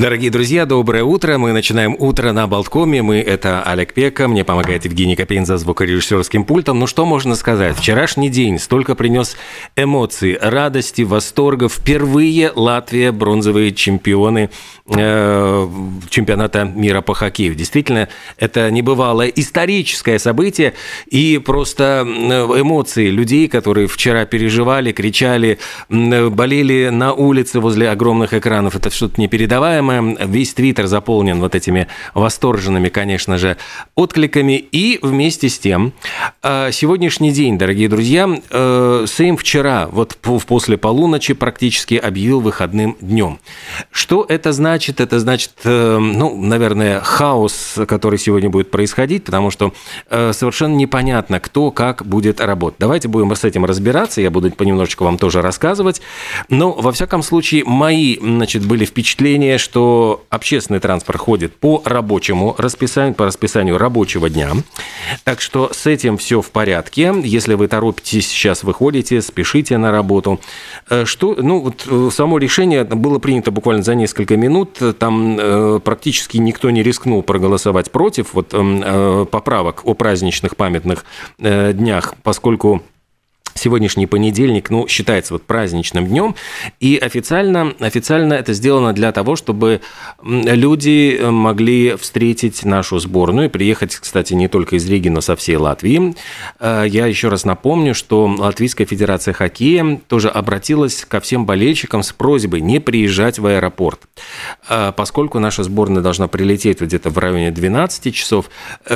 Дорогие друзья, доброе утро. Мы начинаем утро на Болткоме. Мы – это Олег Пека. Мне помогает Евгений Копейн за звукорежиссерским пультом. Ну, что можно сказать? Вчерашний день столько принес эмоций, радости, восторга. Впервые Латвия – бронзовые чемпионы э, чемпионата мира по хоккею. Действительно, это небывалое историческое событие. И просто э, эмоции людей, которые вчера переживали, кричали, болели на улице возле огромных экранов – это что-то непередаваемое самое. Весь твиттер заполнен вот этими восторженными, конечно же, откликами. И вместе с тем, э, сегодняшний день, дорогие друзья, э, Сейм вчера, вот после полуночи, практически объявил выходным днем. Что это значит? Это значит, э, ну, наверное, хаос, который сегодня будет происходить, потому что совершенно непонятно, кто как будет работать. Давайте будем с этим разбираться, я буду понемножечку вам тоже рассказывать. Но, во всяком случае, мои, значит, были впечатления, что что общественный транспорт ходит по рабочему расписанию, по расписанию рабочего дня. Так что с этим все в порядке. Если вы торопитесь, сейчас выходите, спешите на работу. Э, что, ну, вот э, само решение было принято буквально за несколько минут. Там э, практически никто не рискнул проголосовать против вот, эм, поправок о праздничных памятных днях, поскольку сегодняшний понедельник, ну, считается вот праздничным днем, и официально, официально это сделано для того, чтобы люди э, могли встретить нашу сборную, приехать, кстати, не только из Риги, но со всей Латвии. Э, я еще раз напомню, что Латвийская Федерация Хоккея тоже обратилась ко всем болельщикам с просьбой не приезжать в аэропорт, э, поскольку наша сборная должна прилететь где-то в районе 12 часов,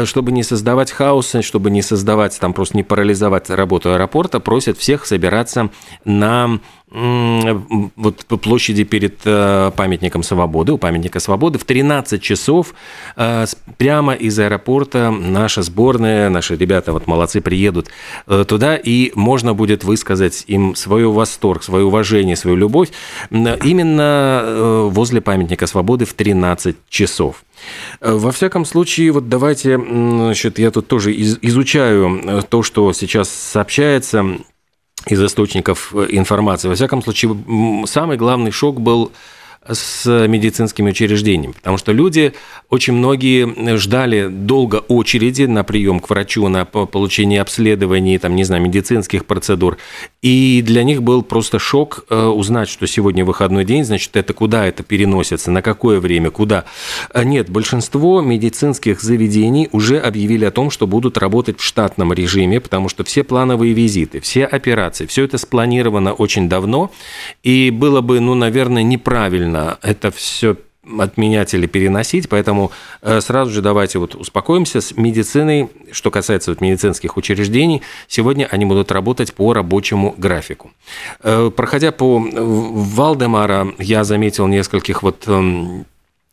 чтобы не создавать хаоса, чтобы не создавать, там просто не парализовать работу аэропорта, просят всех собираться на вот по площади перед э, памятником Свободы, у памятника Свободы в 13 часов э, прямо из аэропорта наша сборная, наши ребята вот молодцы приедут э, туда, и можно будет высказать им свой восторг, свое уважение, свою любовь именно возле памятника Свободы в 13 часов. Во всяком случае, вот давайте, значит, я тут тоже изучаю то, что сейчас сообщается из источников э, информации. Во всяком случае, самый главный шок был с медицинскими учреждениями, потому что люди, очень многие ждали долго очереди на прием к врачу, на получение обследований, там, не знаю, медицинских процедур, и для них был просто шок э, узнать, что сегодня выходной день, значит, это куда это переносится, на какое время, куда. А нет, большинство медицинских заведений уже объявили о том, что будут работать в штатном режиме, потому что все плановые визиты, все операции, все это спланировано очень давно, и было бы, ну, наверное, неправильно правильно это все отменять или переносить, поэтому э, сразу же давайте вот успокоимся с медициной, что касается вот медицинских учреждений, сегодня они будут работать по рабочему графику. Э, проходя по Валдемара, я заметил нескольких вот эм,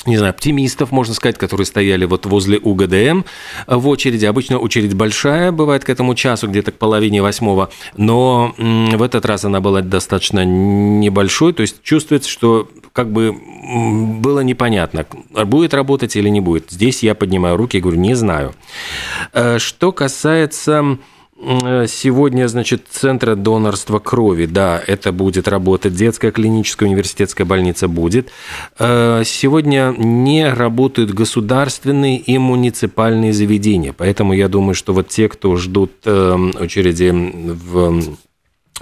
не знаю, оптимистов, можно сказать, которые стояли вот возле УГДМ в очереди. Обычно очередь большая бывает к этому часу, где-то к половине восьмого, но в этот раз она была достаточно небольшой, то есть чувствуется, что как бы было непонятно, будет работать или не будет. Здесь я поднимаю руки и говорю, не знаю. Э, что касается сегодня, значит, центра донорства крови, да, это будет работать. Детская клиническая университетская больница будет. Э, сегодня не работают государственные и муниципальные заведения. Поэтому я думаю, что вот те, кто ждут э, очереди в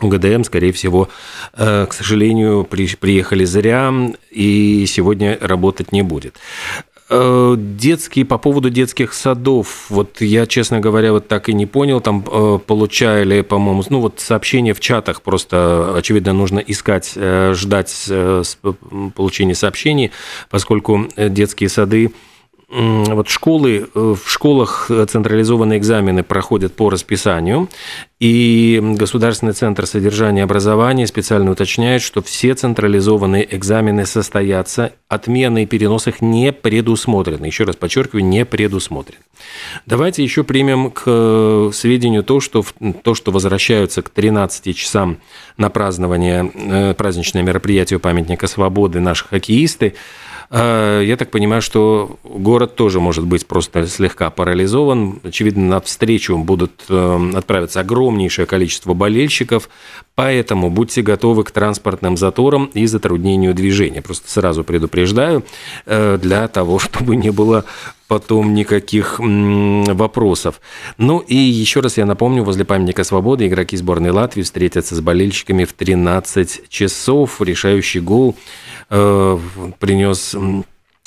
УГДМ, скорее всего, к сожалению, приехали зря и сегодня работать не будет. Э, детские, по поводу детских садов, вот я, честно говоря, вот так и не понял, там э, получали, по-моему, ну вот сообщения в чатах, просто, очевидно, нужно искать, э, ждать получения сообщений, поскольку детские сады вот школы, э, в школах централизованные экзамены проходят по расписанию, и Государственный центр содержания образования специально уточняет, что все централизованные экзамены состоятся, отмены и перенос их не предусмотрены. Еще раз подчеркиваю, не предусмотрен. Давайте еще примем к э, сведению то, что, то, что возвращаются к 13 часам на празднование, э, праздничное мероприятие у памятника свободы наши хоккеисты. Э, я так понимаю, что город тоже может быть просто слегка парализован. Очевидно, на встречу будут э, отправиться огромнейшее количество болельщиков, поэтому будьте готовы к транспортным заторам и затруднению движения. Просто сразу предупреждаю, э, для того, чтобы не было потом никаких вопросов. Ну и еще раз я напомню, возле памятника свободы игроки сборной Латвии встретятся с болельщиками в 13 часов. Решающий гол принес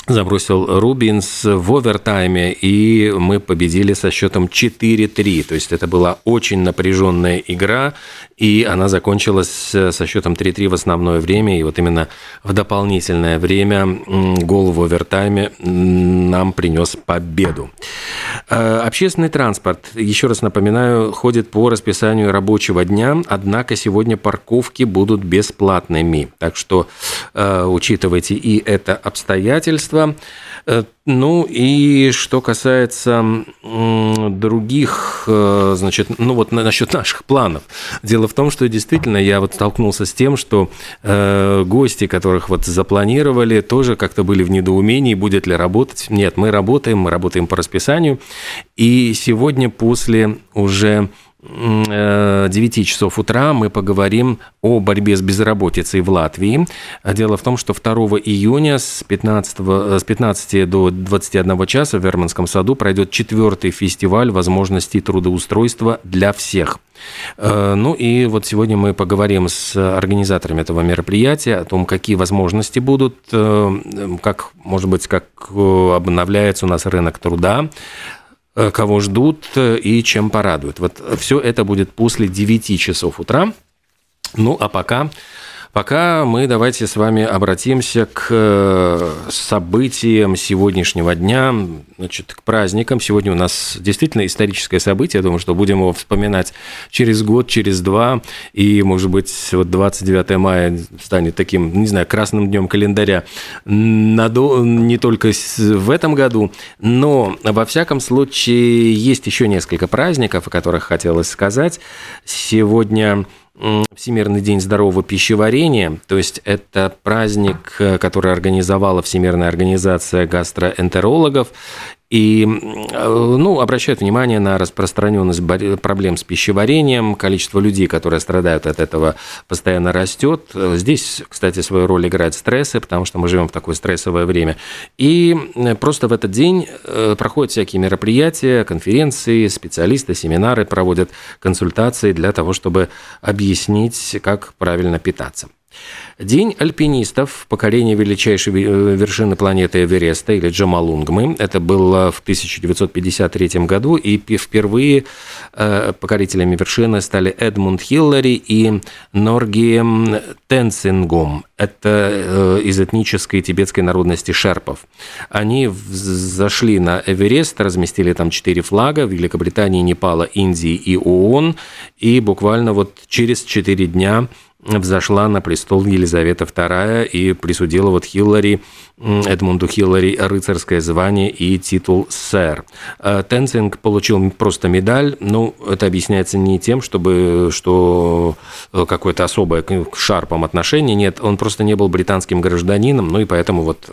забросил Рубинс в овертайме, и мы победили со счетом 4-3. То есть это была очень напряженная игра, и она закончилась со счетом 3-3 в основное время, и вот именно в дополнительное время гол в овертайме нам принес победу. Э, общественный транспорт, еще раз напоминаю, ходит по расписанию рабочего дня, однако сегодня парковки будут бесплатными. Так что э, учитывайте и это обстоятельство. Э, ну и что касается других, э, значит, ну вот насчет наших планов. Дело в том, что действительно я вот столкнулся с тем, что э, гости, которых вот запланировали, тоже как-то были в недоумении, будет ли работать. Нет, мы работаем, мы работаем по расписанию. И сегодня после уже 9 э, часов утра мы поговорим о борьбе с безработицей в Латвии. Дело в том, что 2 июня с 15, э, с 15 до 21 часа в Верманском саду пройдет четвертый фестиваль возможностей трудоустройства для всех. Э, ну и вот сегодня мы поговорим с организаторами этого мероприятия о том, какие возможности будут, как, может быть, как обновляется у нас рынок труда, кого ждут э, и чем порадуют. Вот все это будет после 9 часов утра. Ну, а пока Пока мы давайте с вами обратимся к э, событиям сегодняшнего дня, значит, к праздникам. Сегодня у нас действительно историческое событие. Я думаю, что будем его вспоминать через год, через два. И, может быть, вот 29 мая станет таким, не знаю, красным днем календаря не только в этом году, но во всяком случае есть еще несколько праздников, о которых хотелось сказать. Сегодня Всемирный день здорового пищеварения, то есть это праздник, э, который организовала Всемирная организация гастроэнтерологов, и ну, обращают внимание на распространенность проблем с пищеварением, количество людей, которые страдают от этого, постоянно растет. Здесь, кстати, свою роль играют стрессы, потому что мы живем в такое стрессовое время. И просто в этот день э, проходят всякие мероприятия, конференции, специалисты, семинары проводят консультации для того, чтобы объяснить, как правильно питаться. День альпинистов, покорение величайшей э, вершины планеты Эвереста или Джамалунгмы. Это было в 1953 году, и впервые э, покорителями вершины стали Эдмунд Хиллари и Норги Тенцингом. Это э, из этнической тибетской народности шерпов. Они зашли на Эверест, разместили там четыре флага – Великобритании, Непала, Индии и ООН, и буквально вот через четыре дня взошла на престол Елизавета II и присудила вот Хиллари, Эдмунду Хиллари рыцарское звание и титул сэр. А Тенцинг получил просто медаль, ну, это объясняется не тем, чтобы, что э, какое-то особое к шарпам отношение, нет, он просто не был британским гражданином, ну и поэтому вот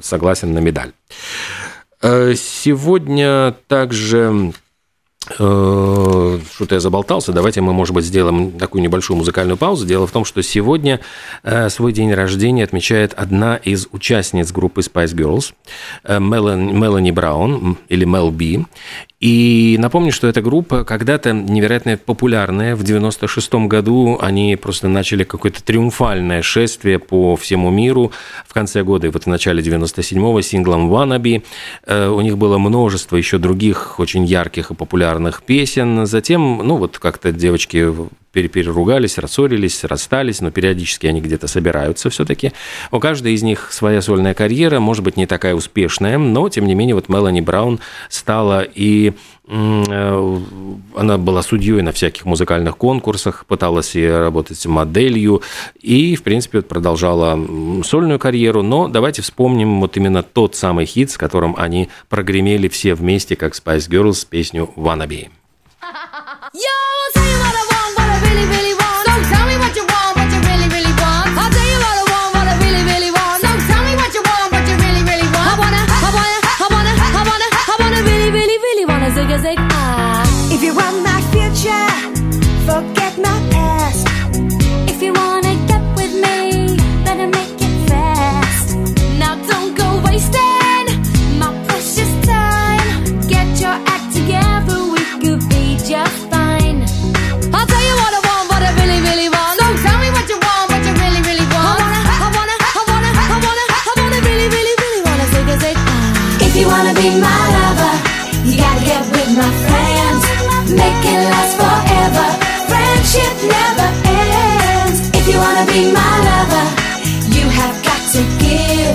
согласен на медаль. Э, сегодня также Э, что-то я заболтался. Давайте мы, может быть, сделаем такую небольшую музыкальную паузу. Дело в том, что сегодня э, свой день рождения отмечает одна из участниц группы Spice Girls, э, Мелани Браун или Мел Би. И напомню, что эта группа когда-то невероятно популярная. В 96 году они просто начали какое-то триумфальное шествие по всему миру. В конце года и вот в начале 97-го синглом «Wannabe». У них было множество еще других очень ярких и популярных популярных песен. Затем, ну вот как-то девочки переругались, рассорились, расстались, но периодически они где-то собираются все-таки. У каждой из них своя сольная карьера, может быть, не такая успешная, но, тем не менее, вот Мелани Браун стала и э, она была судьей на всяких музыкальных конкурсах, пыталась и работать моделью, и, в принципе, продолжала сольную карьеру. Но давайте вспомним вот именно тот самый хит, с которым они прогремели все вместе, как Spice Girls, песню «Wannabe». Yo, my lover, you have got to give.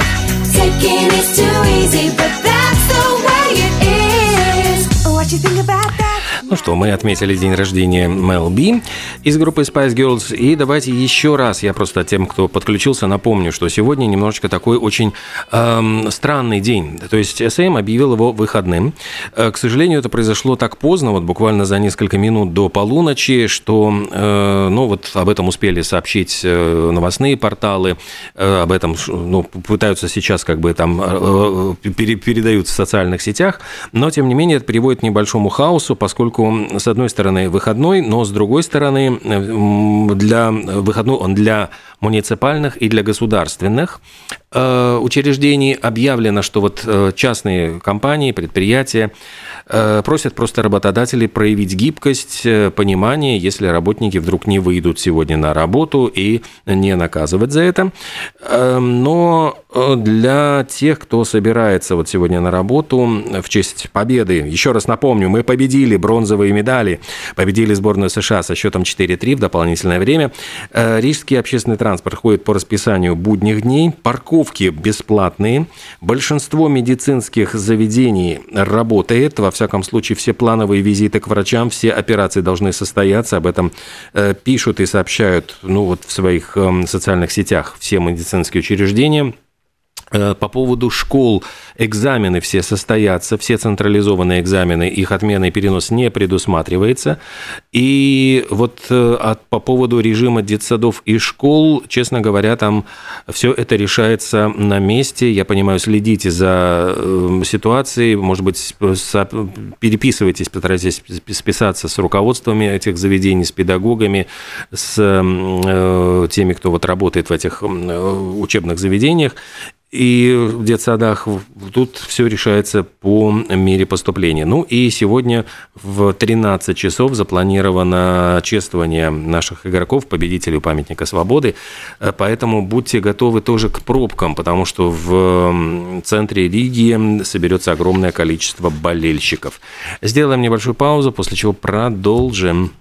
Taking is too easy, but Ну что, мы отметили день рождения Мел Би из группы Spice Girls. И давайте еще раз, я просто тем, кто подключился, напомню, что сегодня немножечко такой очень эм, странный день. То есть СМ объявил его выходным. Э, К сожалению, это произошло так поздно, вот буквально за несколько минут до полуночи, что, э, ну вот об этом успели сообщить э, новостные порталы, э, об этом ну, пытаются сейчас как бы там э, э, пере- передают в социальных сетях, но тем не менее это приводит к небольшому хаосу, поскольку с одной стороны выходной, но с другой стороны для выходной он для муниципальных и для государственных э, учреждений объявлено, что вот э, частные компании, предприятия э, просят просто работодателей проявить гибкость, понимание, если работники вдруг не выйдут сегодня на работу и не наказывать за это. Но для тех, кто собирается вот сегодня на работу в честь победы, еще раз напомню, мы победили бронзовые медали, победили сборную США со счетом 4-3 в дополнительное время. Э, Рижский общественный транспорт ходит по расписанию будних дней, парковки бесплатные, большинство медицинских заведений работает, во всяком случае все плановые визиты к врачам, все операции должны состояться, об этом э, пишут и сообщают ну, вот в своих эм, социальных сетях все медицинские учреждения. Э, По поводу школ экзамены все состоятся, все централизованные экзамены, их отмена и перенос не предусматривается. И вот э, от, по поводу режима детсадов и школ, честно говоря, там все это решается на месте. Я понимаю, следите за э, ситуацией, может быть, переписывайтесь, постарайтесь списаться с руководствами этих заведений, с педагогами, с теми, кто вот работает в этих учебных заведениях. И в детсадах тут все решается по мере поступления. Ну и сегодня в 13 часов запланировано чествование наших игроков, победителей памятника свободы. Э, Поэтому будьте готовы тоже к пробкам, потому что в центре Риги соберется огромное количество болельщиков. Сделаем небольшую паузу, после чего продолжим.